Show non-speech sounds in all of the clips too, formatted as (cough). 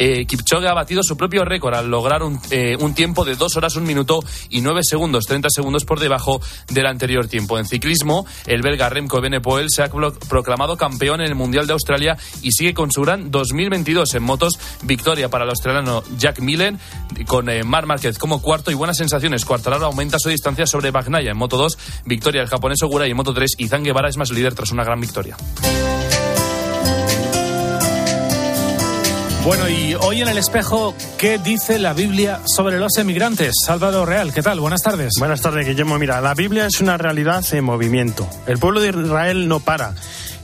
eh, Kipchoge ha batido su propio récord al lograr un, eh, un tiempo de 2 horas, 1 minuto y 9 segundos, 30 segundos por debajo del anterior tiempo. En ciclismo, el belga Remco Benepoel se ha proclamado campeón en el Mundial de Australia y sigue con su gran 2022 en motos. Victoria para el australiano Jack Millen con eh, Mar Márquez como cuarto y buenas sensaciones. Cuartararo aumenta su distancia sobre Bagnaya en Moto 2. Victoria el japonés Ogura y en Moto 3. Y Guevara es más líder tras una gran victoria. Bueno, y hoy en el espejo, ¿qué dice la Biblia sobre los emigrantes? Salvador Real, ¿qué tal? Buenas tardes. Buenas tardes, Guillermo. Mira, la Biblia es una realidad en movimiento. El pueblo de Israel no para.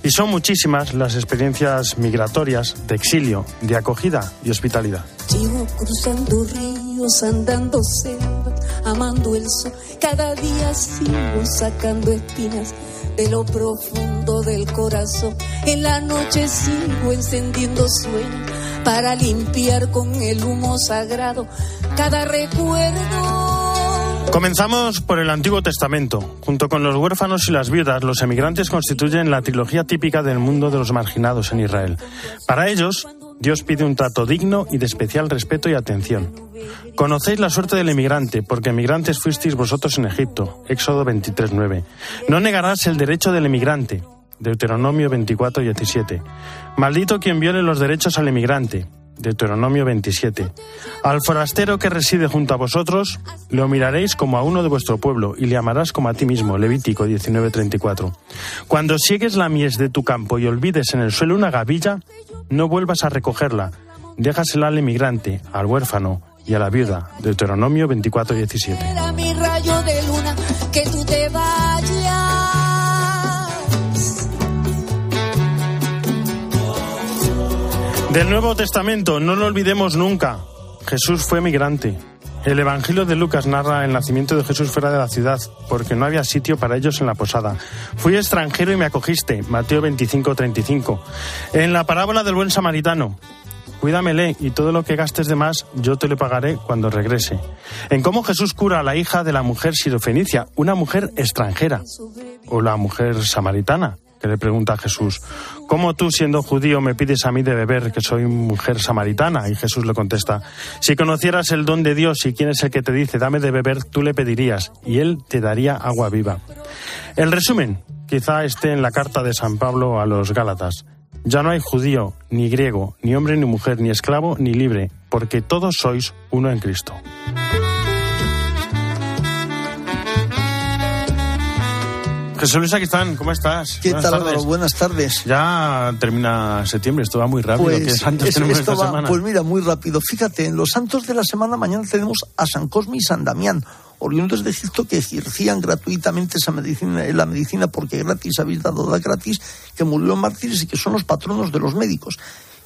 Y son muchísimas las experiencias migratorias de exilio, de acogida y hospitalidad. Sigo cruzando ríos, andando selvas, amando el sol. Cada día sigo sacando espinas de lo profundo del corazón. En la noche sigo encendiendo sueños para limpiar con el humo sagrado cada recuerdo. Comenzamos por el Antiguo Testamento. Junto con los huérfanos y las viudas, los emigrantes constituyen la trilogía típica del mundo de los marginados en Israel. Para ellos, Dios pide un trato digno y de especial respeto y atención. Conocéis la suerte del emigrante, porque emigrantes fuisteis vosotros en Egipto. Éxodo 23.9. No negarás el derecho del emigrante. Deuteronomio 24.17. Maldito quien viole los derechos al emigrante. Deuteronomio 27. Al forastero que reside junto a vosotros, lo miraréis como a uno de vuestro pueblo y le amarás como a ti mismo. Levítico 19:34. Cuando siegues la mies de tu campo y olvides en el suelo una gavilla, no vuelvas a recogerla. Déjasela al emigrante, al huérfano y a la viuda. Deuteronomio 24:17. Del Nuevo Testamento, no lo olvidemos nunca. Jesús fue migrante. El Evangelio de Lucas narra el nacimiento de Jesús fuera de la ciudad, porque no había sitio para ellos en la posada. Fui extranjero y me acogiste, Mateo 25-35. En la parábola del buen samaritano, cuídamele y todo lo que gastes de más yo te lo pagaré cuando regrese. En cómo Jesús cura a la hija de la mujer sirofenicia, una mujer extranjera, o la mujer samaritana, le pregunta a Jesús, ¿cómo tú siendo judío me pides a mí de beber que soy mujer samaritana? Y Jesús le contesta, si conocieras el don de Dios y quién es el que te dice, dame de beber, tú le pedirías y él te daría agua viva. El resumen quizá esté en la carta de San Pablo a los Gálatas. Ya no hay judío, ni griego, ni hombre, ni mujer, ni esclavo, ni libre, porque todos sois uno en Cristo. Jesús Luis Aquistán, ¿cómo estás? ¿Qué tal, Álvaro? Buenas tardes. Ya termina septiembre, esto va muy rápido. Pues, ¿Qué santos tenemos esta semana? Pues mira, muy rápido. Fíjate, en los santos de la semana mañana tenemos a San Cosme y San Damián, oriundos de Egipto que ejercían gratuitamente esa medicina, la medicina porque gratis habéis dado da gratis, que murieron mártires y que son los patronos de los médicos.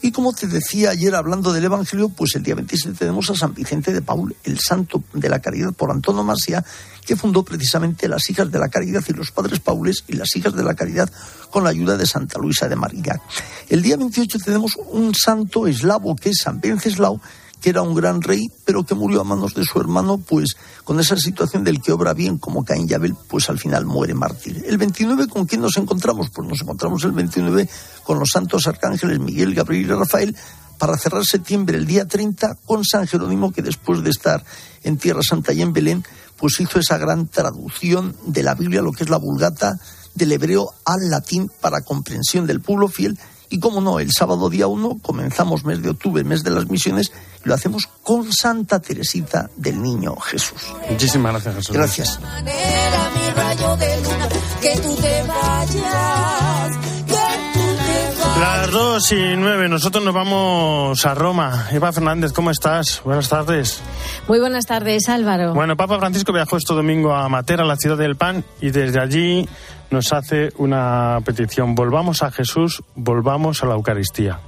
Y como te decía ayer hablando del Evangelio, pues el día 27 tenemos a San Vicente de Paul, el santo de la caridad por antonomasia, que fundó precisamente las hijas de la caridad y los padres paules y las hijas de la caridad con la ayuda de Santa Luisa de Marillac. El día 28 tenemos un santo eslavo que es San Venceslao, que era un gran rey, pero que murió a manos de su hermano, pues con esa situación del que obra bien como Caín y Abel, pues al final muere mártir. El 29, ¿con quién nos encontramos? Pues nos encontramos el 29 con los santos arcángeles Miguel, Gabriel y Rafael, para cerrar septiembre, el día 30, con San Jerónimo, que después de estar en Tierra Santa y en Belén, pues hizo esa gran traducción de la Biblia, lo que es la vulgata, del hebreo al latín para comprensión del pueblo fiel y como no, el sábado día 1 comenzamos mes de octubre, mes de las misiones, y lo hacemos con Santa Teresita del Niño Jesús. Muchísimas gracias, Jesús. Gracias. Las dos y nueve, nosotros nos vamos a Roma. Eva Fernández, ¿cómo estás? Buenas tardes. Muy buenas tardes, Álvaro. Bueno, Papa Francisco viajó este domingo a Matera, la ciudad del pan, y desde allí nos hace una petición. Volvamos a Jesús, volvamos a la Eucaristía.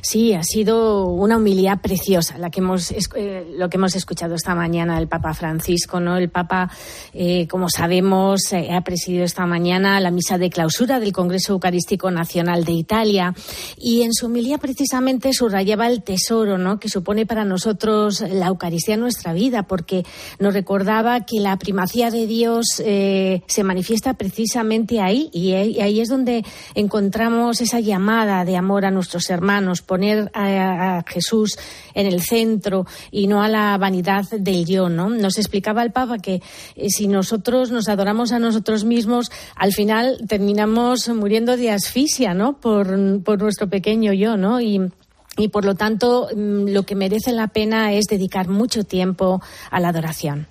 Sí, ha sido una humildad preciosa la que hemos, eh, lo que hemos escuchado esta mañana del Papa Francisco. ¿no? El Papa, eh, como sabemos, eh, ha presidido esta mañana la misa de clausura del Congreso Eucarístico Nacional de Italia y en su humildad precisamente subrayaba el tesoro ¿no? que supone para nosotros la Eucaristía en nuestra vida, porque nos recordaba que la primacía de Dios se manifiesta precisamente ahí y ahí es donde encontramos esa llamada de amor a nuestros hermanos poner a, Jesús en el centro y no a la vanidad del yo, ¿no? Nos explicaba el Papa que eh, si nosotros nos adoramos a nosotros mismos, al final terminamos muriendo de asfixia, ¿no? Por, por nuestro pequeño yo, ¿no? Y y por lo tanto mm, lo que merece la pena es dedicar mucho tiempo a la adoración.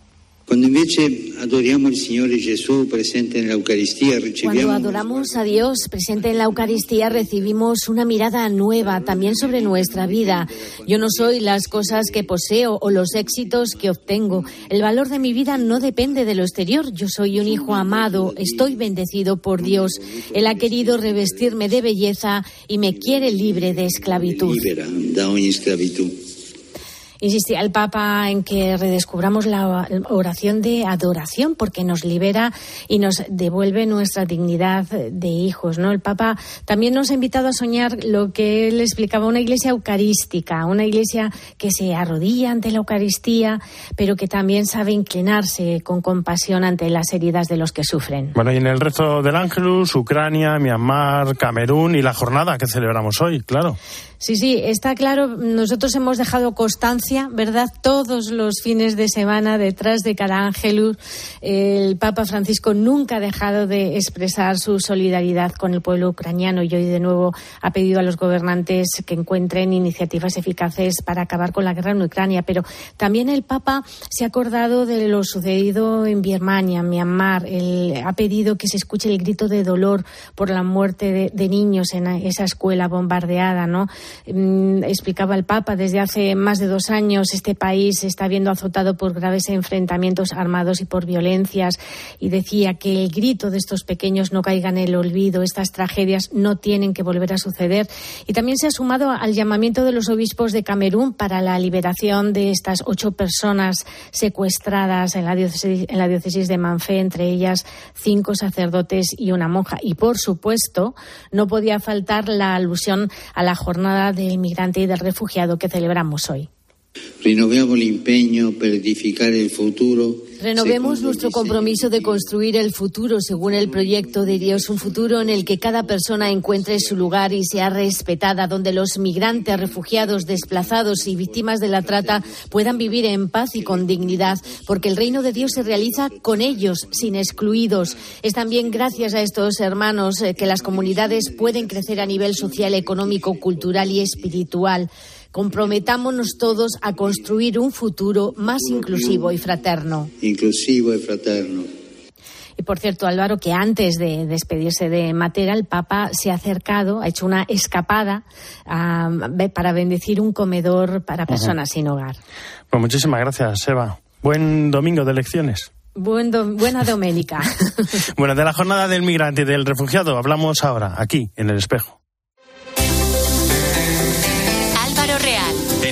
Cuando adoramos a Dios presente en la Eucaristía recibimos una mirada nueva también sobre nuestra vida. Yo no soy las cosas que poseo o los éxitos que obtengo. El valor de mi vida no depende de lo exterior. Yo soy un hijo amado, estoy bendecido por Dios. Él ha querido revestirme de belleza y me quiere libre de esclavitud. Insistía el Papa en que redescubramos la oración de adoración porque nos libera y nos devuelve nuestra dignidad de hijos. ¿no? El Papa también nos ha invitado a soñar lo que él explicaba, una iglesia eucarística, una iglesia que se arrodilla ante la Eucaristía, pero que también sabe inclinarse con compasión ante las heridas de los que sufren. Bueno, y en el resto del Ángelus, Ucrania, Myanmar, Camerún y la jornada que celebramos hoy, claro. Sí, sí, está claro. Nosotros hemos dejado constancia, ¿verdad? Todos los fines de semana detrás de cada ángelus. El Papa Francisco nunca ha dejado de expresar su solidaridad con el pueblo ucraniano y hoy de nuevo ha pedido a los gobernantes que encuentren iniciativas eficaces para acabar con la guerra en Ucrania. Pero también el Papa se ha acordado de lo sucedido en Birmania, en Myanmar. Ha pedido que se escuche el grito de dolor por la muerte de, de niños en esa escuela bombardeada, ¿no? Mm, explicaba el Papa, desde hace más de dos años este país está viendo azotado por graves enfrentamientos armados y por violencias y decía que el grito de estos pequeños no caiga en el olvido, estas tragedias no tienen que volver a suceder. Y también se ha sumado al llamamiento de los obispos de Camerún para la liberación de estas ocho personas secuestradas en la diócesis, en la diócesis de Manfé, entre ellas cinco sacerdotes y una monja. Y, por supuesto, no podía faltar la alusión a la jornada del inmigrante y del refugiado que celebramos hoy. Renovemos nuestro compromiso de construir el futuro según el proyecto de Dios, un futuro en el que cada persona encuentre su lugar y sea respetada, donde los migrantes, refugiados, desplazados y víctimas de la trata puedan vivir en paz y con dignidad, porque el reino de Dios se realiza con ellos, sin excluidos. Es también gracias a estos hermanos eh, que las comunidades pueden crecer a nivel social, económico, cultural y espiritual. Comprometámonos todos a construir un futuro más inclusivo y fraterno. Inclusivo y fraterno. Y por cierto, Álvaro, que antes de despedirse de Matera, el Papa se ha acercado, ha hecho una escapada para bendecir un comedor para personas sin hogar. Pues muchísimas gracias, Eva. Buen domingo de elecciones. buena doménica. (laughs) bueno, de la jornada del migrante y del refugiado hablamos ahora, aquí, en el espejo.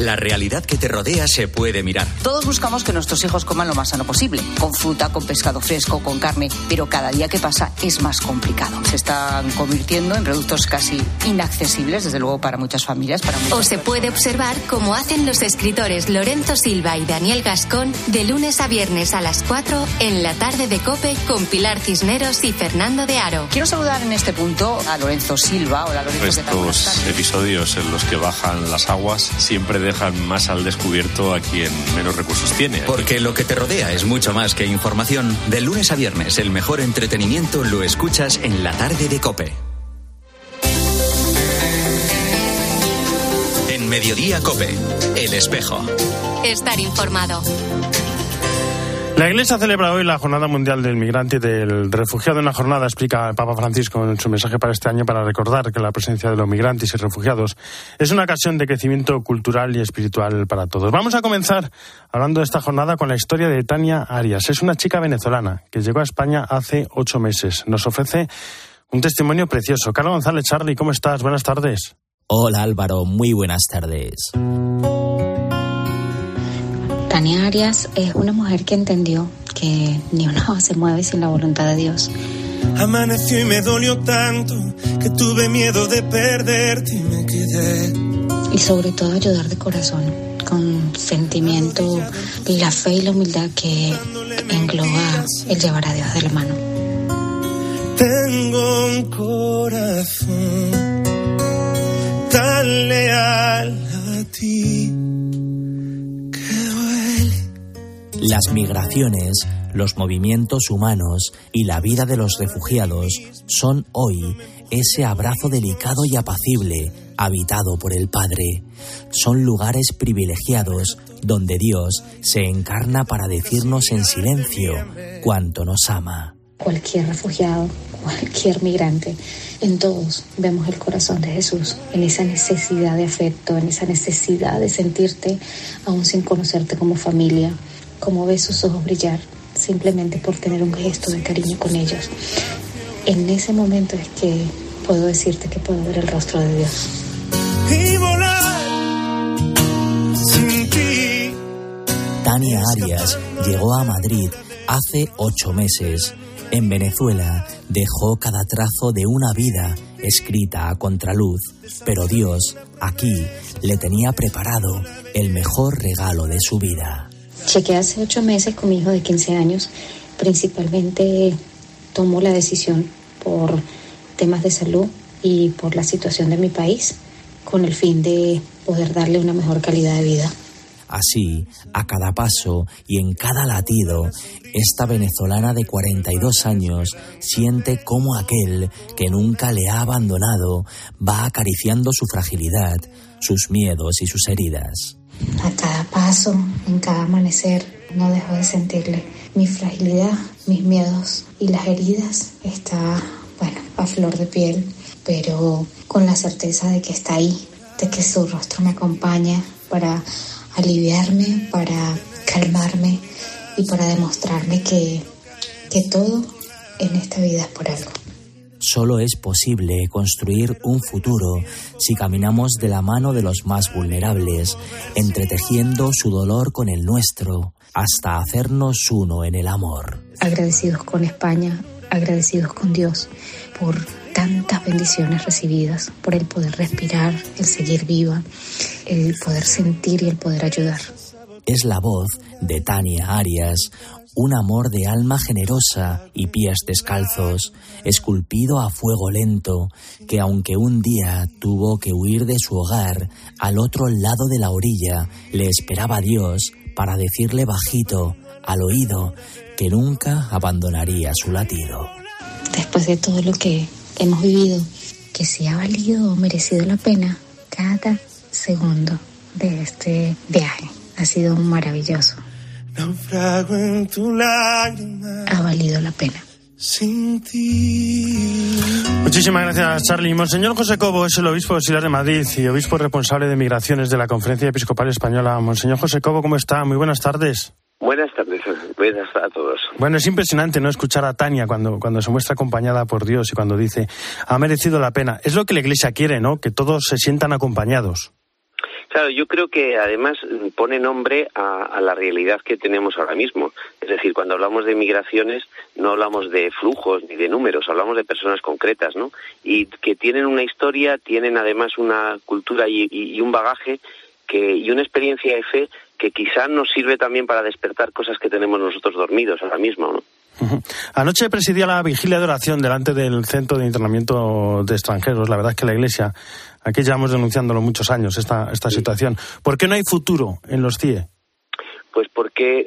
La realidad que te rodea se puede mirar. Todos buscamos que nuestros hijos coman lo más sano posible, con fruta, con pescado fresco, con carne, pero cada día que pasa es más complicado. Se están convirtiendo en productos casi inaccesibles, desde luego para muchas familias. Para o se puede observar cómo hacen los escritores Lorenzo Silva y Daniel Gascón de lunes a viernes a las 4 en la tarde de Cope con Pilar Cisneros y Fernando de Aro. Quiero saludar en este punto a Lorenzo Silva. Hola Lorenzo. Estos episodios en los que bajan las aguas siempre de dejan más al descubierto a quien menos recursos tiene. Porque lo que te rodea es mucho más que información. De lunes a viernes, el mejor entretenimiento lo escuchas en la tarde de Cope. En Mediodía Cope, El Espejo. Estar informado. La Iglesia celebra hoy la Jornada Mundial del Migrante y del Refugiado. Una jornada, explica el Papa Francisco en su mensaje para este año, para recordar que la presencia de los migrantes y refugiados es una ocasión de crecimiento cultural y espiritual para todos. Vamos a comenzar hablando de esta jornada con la historia de Tania Arias. Es una chica venezolana que llegó a España hace ocho meses. Nos ofrece un testimonio precioso. Carlos González, Charlie, ¿cómo estás? Buenas tardes. Hola Álvaro, muy buenas tardes. Arias es una mujer que entendió que ni una hoja se mueve sin la voluntad de Dios. Amaneció y me dolió tanto que tuve miedo de perderte y me quedé. Y sobre todo ayudar de corazón, con sentimiento, la fe y la humildad que engloba el llevar a Dios de la mano. Tengo un corazón tan leal a ti Las migraciones, los movimientos humanos y la vida de los refugiados son hoy ese abrazo delicado y apacible habitado por el Padre. Son lugares privilegiados donde Dios se encarna para decirnos en silencio cuánto nos ama. Cualquier refugiado, cualquier migrante, en todos vemos el corazón de Jesús, en esa necesidad de afecto, en esa necesidad de sentirte aún sin conocerte como familia como ves sus ojos brillar simplemente por tener un gesto de cariño con ellos. En ese momento es que puedo decirte que puedo ver el rostro de Dios. Tania Arias llegó a Madrid hace ocho meses. En Venezuela dejó cada trazo de una vida escrita a contraluz, pero Dios aquí le tenía preparado el mejor regalo de su vida. Chequé hace ocho meses con mi hijo de 15 años. Principalmente tomó la decisión por temas de salud y por la situación de mi país, con el fin de poder darle una mejor calidad de vida. Así, a cada paso y en cada latido, esta venezolana de 42 años siente cómo aquel que nunca le ha abandonado va acariciando su fragilidad, sus miedos y sus heridas. A cada paso, en cada amanecer, no dejo de sentirle mi fragilidad, mis miedos y las heridas. Está, bueno, a flor de piel, pero con la certeza de que está ahí, de que su rostro me acompaña para aliviarme, para calmarme y para demostrarme que, que todo en esta vida es por algo. Solo es posible construir un futuro si caminamos de la mano de los más vulnerables, entretejiendo su dolor con el nuestro, hasta hacernos uno en el amor. Agradecidos con España, agradecidos con Dios por tantas bendiciones recibidas, por el poder respirar, el seguir viva, el poder sentir y el poder ayudar. Es la voz de Tania Arias, un amor de alma generosa y pies descalzos, esculpido a fuego lento, que aunque un día tuvo que huir de su hogar, al otro lado de la orilla le esperaba Dios para decirle bajito, al oído, que nunca abandonaría su latido. Después de todo lo que hemos vivido, que si ha valido o merecido la pena cada segundo de este viaje. Ha sido maravilloso en tu lágrima. Ha valido la pena. Sin ti. Muchísimas gracias, Charlie. Monseñor José Cobo es el obispo auxiliar de Madrid y obispo responsable de migraciones de la Conferencia Episcopal Española. Monseñor José Cobo, ¿cómo está? Muy buenas tardes. Buenas tardes, buenas a todos. Bueno, es impresionante no escuchar a Tania cuando, cuando se muestra acompañada por Dios y cuando dice, ha merecido la pena. Es lo que la Iglesia quiere, ¿no? Que todos se sientan acompañados. Claro, yo creo que además pone nombre a, la realidad que tenemos ahora mismo. Es decir, cuando hablamos de migraciones no hablamos de flujos ni de números, hablamos de personas concretas, ¿no? Y que tienen una historia, tienen además una cultura y, un bagaje que, y una experiencia de fe que quizá nos sirve también para despertar cosas que tenemos nosotros dormidos ahora mismo, ¿no? Anoche presidía la vigilia de oración delante del Centro de Internamiento de Extranjeros. La verdad es que la Iglesia Aquí llevamos denunciándolo muchos años, esta, esta situación. ¿Por qué no hay futuro en los CIE? Pues porque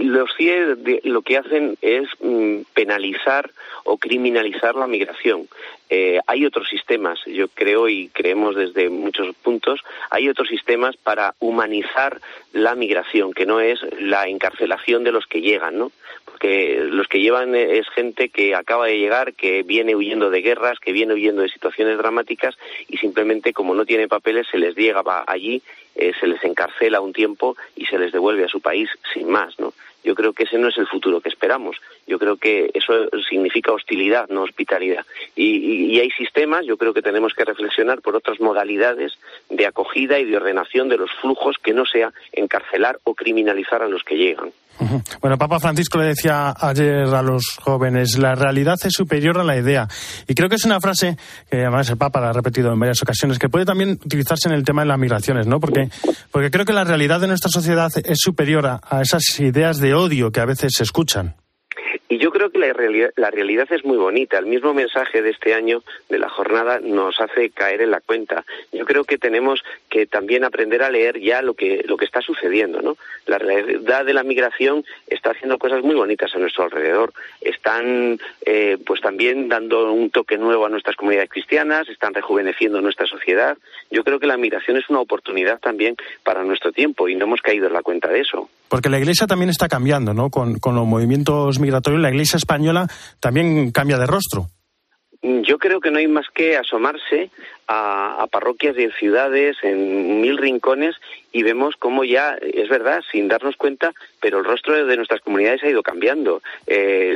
los CIE lo que hacen es mm, penalizar o criminalizar la migración. Eh, hay otros sistemas, yo creo y creemos desde muchos puntos, hay otros sistemas para humanizar la migración, que no es la encarcelación de los que llegan, ¿no? Porque los que llevan es gente que acaba de llegar, que viene huyendo de guerras, que viene huyendo de situaciones dramáticas y simplemente como no tiene papeles se les llega allí, eh, se les encarcela un tiempo y se les devuelve a su país sin más, ¿no? Yo creo que ese no es el futuro que esperamos. Yo creo que eso significa hostilidad, no hospitalidad. Y, hay sistemas, yo creo que tenemos que reflexionar por otras modalidades de acogida y de ordenación de los flujos que no sea encarcelar o criminalizar a los que llegan. Bueno, Papa Francisco le decía ayer a los jóvenes, la realidad es superior a la idea. Y creo que es una frase que además el Papa la ha repetido en varias ocasiones, que puede también utilizarse en el tema de las migraciones, ¿no? Porque porque, creo que la realidad de nuestra sociedad es superior a, a esas ideas de odio que a veces se escuchan. Y yo creo que la realidad, la realidad, es muy bonita. El mismo mensaje de este año de la jornada nos hace caer en la cuenta. Yo creo que tenemos que también aprender a leer ya lo que, lo que está sucediendo, ¿no? La realidad de la migración está haciendo cosas muy bonitas a nuestro alrededor. Están, eh, pues también dando un toque nuevo a nuestras comunidades cristianas, están rejuveneciendo nuestra sociedad. Yo creo que la migración es una oportunidad también para nuestro tiempo y no hemos caído en la cuenta de eso. Porque la Iglesia también está cambiando, ¿no? Con, los movimientos migratorios, la Iglesia española también cambia de rostro. Yo creo que no hay más que asomarse a, a, parroquias y en ciudades, en mil rincones, y vemos cómo ya, es verdad, sin darnos cuenta, pero el rostro de nuestras comunidades ha ido cambiando. Eh,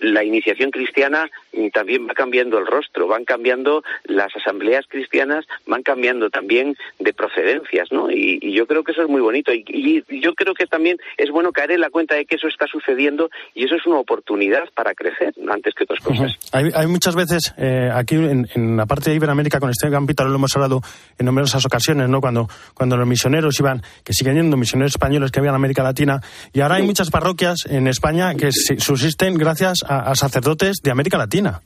la iniciación cristiana también va cambiando el rostro, van cambiando las asambleas cristianas, van cambiando también de procedencias, ¿no? Y, y yo creo que eso es muy bonito. Y, y, yo creo que también es bueno caer en la cuenta de que eso está sucediendo y eso es una oportunidad para crecer antes que otras cosas. Uh -huh. hay, hay, muchas veces eh, aquí en, en, la parte de Iberoamérica con este campito lo hemos hablado en numerosas ocasiones, ¿no? Cuando, cuando los misioneros iban, que siguen yendo misioneros españoles que había en América Latina, y ahora hay muchas parroquias en España que subsisten gracias a, a sacerdotes de América Latina.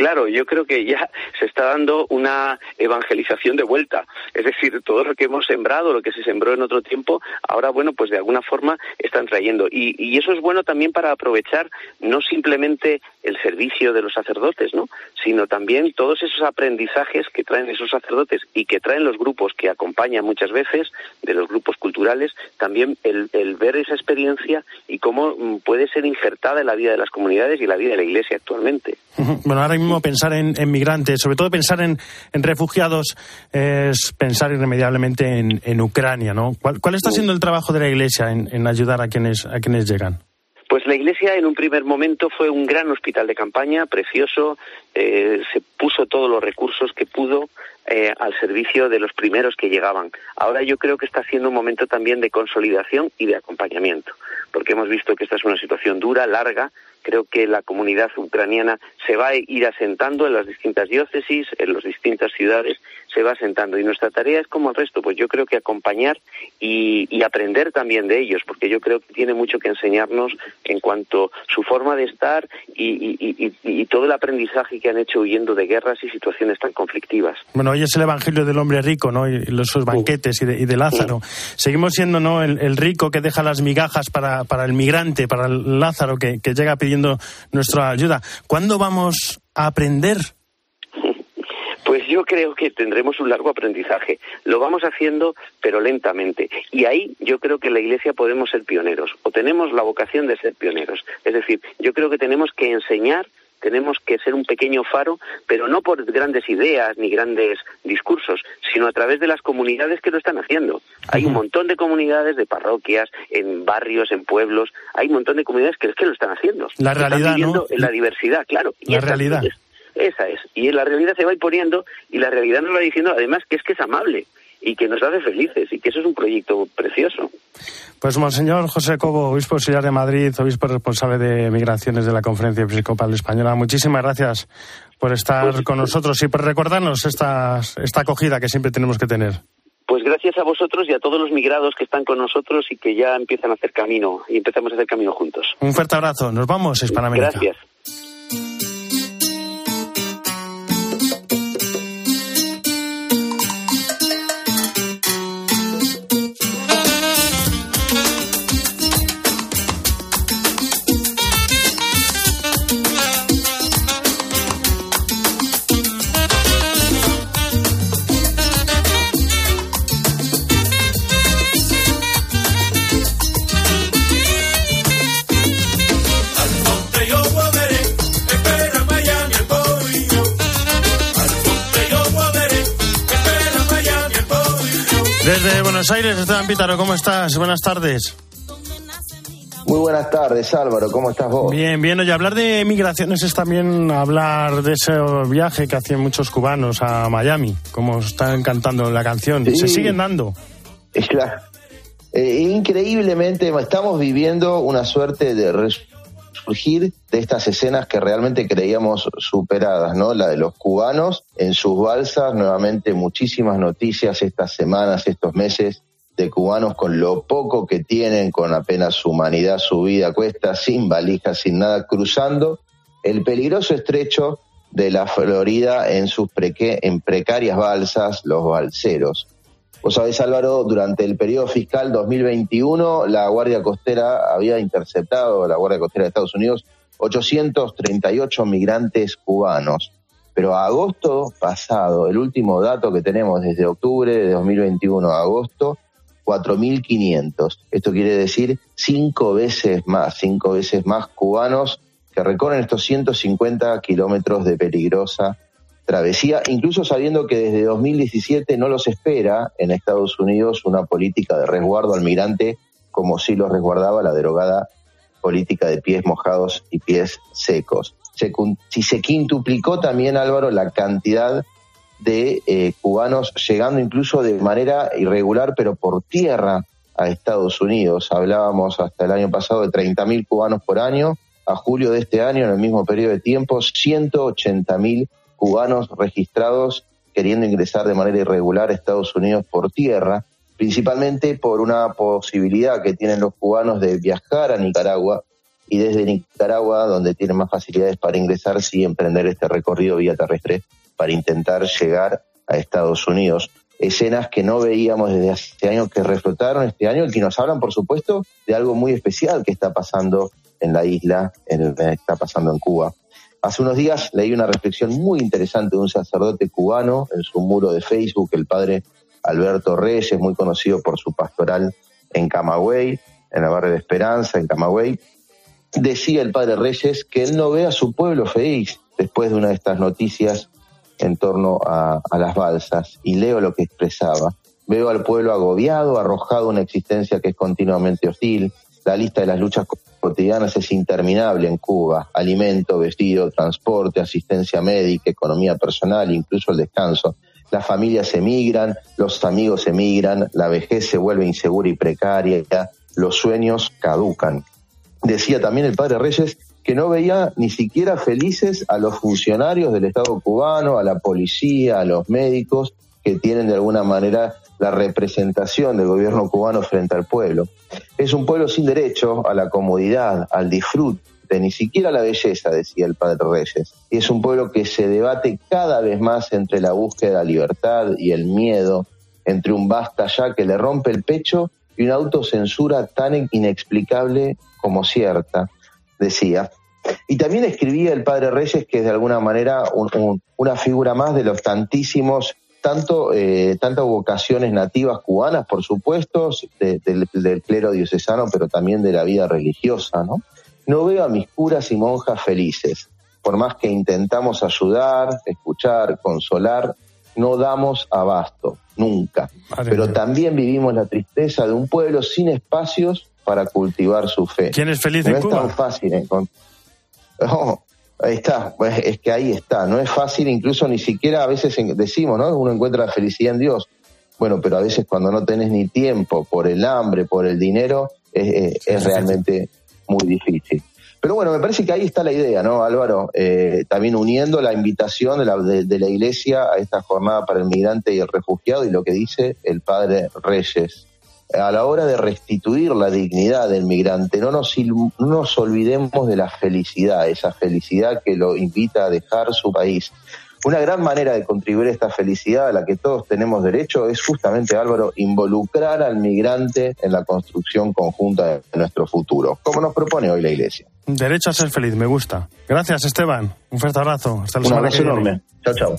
Claro, yo creo que ya se está dando una evangelización de vuelta. Es decir, todo lo que hemos sembrado, lo que se sembró en otro tiempo, ahora, bueno, pues de alguna forma están trayendo. Y, y eso es bueno también para aprovechar no simplemente el servicio de los sacerdotes, ¿no? Sino también todos esos aprendizajes que traen esos sacerdotes y que traen los grupos que acompañan muchas veces, de los grupos culturales, también el, el ver esa experiencia y cómo puede ser injertada en la vida de las comunidades y la vida de la Iglesia actualmente. Bueno, ahora mismo pensar en, en migrantes, sobre todo pensar en, en, refugiados, es pensar irremediablemente en, en Ucrania, ¿no? ¿Cuál, ¿Cuál, está siendo el trabajo de la Iglesia en, en ayudar a quienes, a quienes llegan? Pues la Iglesia en un primer momento fue un gran hospital de campaña, precioso, eh, se puso todos los recursos que pudo eh, al servicio de los primeros que llegaban. Ahora yo creo que está siendo un momento también de consolidación y de acompañamiento, porque hemos visto que esta es una situación dura, larga, creo que la comunidad ucraniana se va a ir asentando en las distintas diócesis, en las distintas ciudades, se va asentando. Y nuestra tarea es como el resto, pues yo creo que acompañar y, aprender también de ellos, porque yo creo que tiene mucho que enseñarnos en cuanto a su forma de estar y, todo el aprendizaje que han hecho huyendo de guerras y situaciones tan conflictivas. Hoy es el Evangelio del hombre rico, ¿no? Y los sus banquetes y, de, y de Lázaro. Seguimos siendo, ¿no? El, el, rico que deja las migajas para, para el migrante, para el Lázaro que, que llega pidiendo nuestra ayuda. ¿Cuándo vamos a aprender (laughs) pues yo creo que tendremos un largo aprendizaje. Lo vamos haciendo, pero lentamente. Y ahí yo creo que en la Iglesia podemos ser pioneros, o tenemos la vocación de ser pioneros. Es decir, yo creo que tenemos que enseñar tenemos que ser un pequeño faro, pero no por grandes ideas ni grandes discursos, sino a través de las comunidades que lo están haciendo. Hay un montón de comunidades, de parroquias, en barrios, en pueblos, hay un montón de comunidades que es que lo están haciendo. La realidad, están ¿no? En la diversidad, claro. La y realidad. Es, esa es. Y la realidad se va imponiendo y la realidad nos va diciendo además que es que es amable y que nos hace felices y que eso es un proyecto precioso. Pues Monseñor José Cobo, obispo auxiliar de Madrid, obispo responsable de migraciones de la Conferencia Episcopal Española, muchísimas gracias por estar pues, con nosotros y por recordarnos esta, esta acogida que siempre tenemos que tener. Pues gracias a vosotros y a todos los migrados que están con nosotros y que ya empiezan a hacer camino y empezamos a hacer camino juntos. Un fuerte abrazo. Nos vamos, Hispanoamérica. Gracias. Buenos Aires, Esteban Pítaro, ¿cómo estás? Buenas tardes. Muy buenas tardes, Álvaro, ¿cómo estás vos? Bien, bien. Oye, hablar de migraciones es también hablar de ese viaje que hacían muchos cubanos a Miami, como están cantando la canción. Sí. Se siguen dando. Claro. Eh, increíblemente estamos viviendo una suerte de resurgir de estas escenas que realmente creíamos superadas, ¿no? La de los cubanos en sus balsas, nuevamente muchísimas noticias estas semanas, estos meses de cubanos con lo poco que tienen, con apenas su humanidad, su vida cuesta, sin valijas, sin nada, cruzando el peligroso estrecho de la Florida en sus en precarias balsas, los balseros. Vos sabés, Álvaro, durante el periodo fiscal 2021, la Guardia Costera había interceptado, la Guardia Costera de Estados Unidos, 838 migrantes cubanos. Pero a agosto pasado, el último dato que tenemos desde octubre de 2021 a agosto, 4.500. Esto quiere decir cinco veces más, cinco veces más cubanos que recorren estos 150 kilómetros de peligrosa travesía, incluso sabiendo que desde 2017 no los espera en Estados Unidos una política de resguardo al migrante como si los resguardaba la derogada política de pies mojados y pies secos. si se quintuplicó también, Álvaro, la cantidad de eh, cubanos llegando incluso de manera irregular, pero por tierra a Estados Unidos. Hablábamos hasta el año pasado de 30.000 cubanos por año. A julio de este año, en el mismo periodo de tiempo, 180.000 cubanos registrados queriendo ingresar de manera irregular a Estados Unidos por tierra, principalmente por una posibilidad que tienen los cubanos de viajar a Nicaragua y desde Nicaragua, donde tienen más facilidades para ingresar, sí emprender este recorrido vía terrestre para intentar llegar a Estados Unidos. Escenas que no veíamos desde hace años que reflotaron este año y que nos hablan, por supuesto, de algo muy especial que está pasando en la isla, en está pasando en Cuba. Hace unos días leí una reflexión muy interesante de un sacerdote cubano en su muro de Facebook, el padre Alberto Reyes, muy conocido por su pastoral en Camagüey, en la barrio de Esperanza, en Camagüey. Decía el padre Reyes que él no ve a su pueblo feliz después de una de estas noticias en torno a, a las balsas. Y leo lo que expresaba. Veo al pueblo agobiado, arrojado a una existencia que es continuamente hostil. La lista de las luchas cotidianas es interminable en Cuba. Alimento, vestido, transporte, asistencia médica, economía personal, incluso el descanso. Las familias emigran, los amigos emigran, la vejez se vuelve insegura y precaria, los sueños caducan. Decía también el padre Reyes que no veía ni siquiera felices a los funcionarios del Estado cubano, a la policía, a los médicos, que tienen de alguna manera la representación del gobierno cubano frente al pueblo. Es un pueblo sin derecho a la comodidad, al disfrute, ni siquiera a la belleza, decía el padre Reyes. Y es un pueblo que se debate cada vez más entre la búsqueda de la libertad y el miedo, entre un basta ya que le rompe el pecho y una autocensura tan inexplicable como cierta, decía. Y también escribía el padre Reyes, que es de alguna manera una figura más de los tantísimos tanto eh, tantas vocaciones nativas cubanas, por supuesto, del, clero diocesano, pero también de la vida religiosa, ¿no? No veo a mis curas y monjas felices. Por más que intentamos ayudar, escuchar, consolar, no damos abasto, nunca. pero también vivimos la tristeza de un pueblo sin espacios para cultivar su fe. ¿Quién es feliz no en Cuba? No es tan fácil encontrar. (laughs) Ahí está, pues es que ahí está, no es fácil, incluso ni siquiera a veces decimos, ¿no? Uno encuentra la felicidad en Dios. Bueno, pero a veces cuando no tenés ni tiempo por el hambre, por el dinero, es, realmente muy difícil. Pero bueno, me parece que ahí está la idea, ¿no, Álvaro? Eh, también uniendo la invitación de la, de la Iglesia a esta jornada para el migrante y el refugiado y lo que dice el Padre Reyes a la hora de restituir la dignidad del migrante, no nos, no nos olvidemos de la felicidad, esa felicidad que lo invita a dejar su país. Una gran manera de contribuir a esta felicidad a la que todos tenemos derecho es justamente, Álvaro, involucrar al migrante en la construcción conjunta de nuestro futuro, como nos propone hoy la Iglesia. Derecho a ser feliz, me gusta. Gracias, Esteban. Un fuerte abrazo. Hasta la Un abrazo enorme. Chao, chao.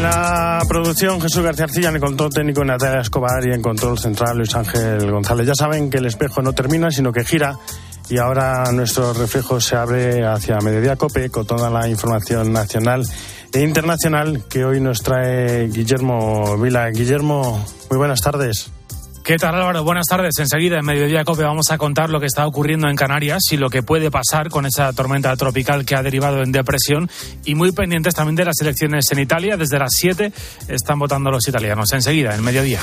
En la producción Jesús García Arcilla, en el control técnico Natalia Escobar y en control central Luis Ángel González. Ya saben que el espejo no termina, sino que gira y ahora nuestro reflejo se abre hacia Mediodía Cope con toda la información nacional e internacional que hoy nos trae Guillermo Vila. Guillermo, muy buenas tardes. ¿Qué tal Álvaro? Buenas tardes. Enseguida en Mediodía Cope vamos a contar lo que está ocurriendo en Canarias y lo que puede pasar con esa tormenta tropical que ha derivado en depresión y muy pendientes también de las elecciones en Italia. Desde las 7 están votando los italianos. Enseguida en Mediodía.